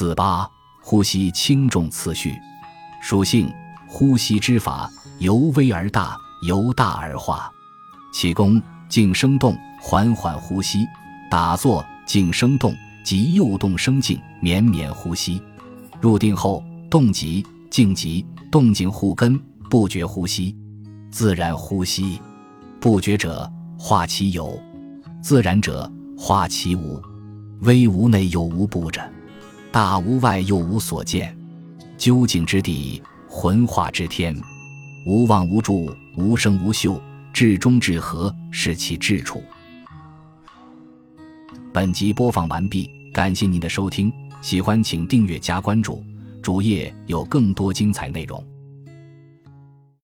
四八，呼吸轻重次序。属性：呼吸之法，由微而大，由大而化。气功：静生动，缓缓呼吸；打坐：静生动，即诱动生静，绵绵呼吸。入定后，动极，静极，动静互根，不觉呼吸。自然呼吸，不觉者化其有，自然者化其无。微无内，有无不着；大无外，又无所见。究竟之地，浑化之天，无望无助，无声无秀，至中至和，是其至处。本集播放完毕，感谢您的收听，喜欢请订阅加关注，主页有更多精彩内容。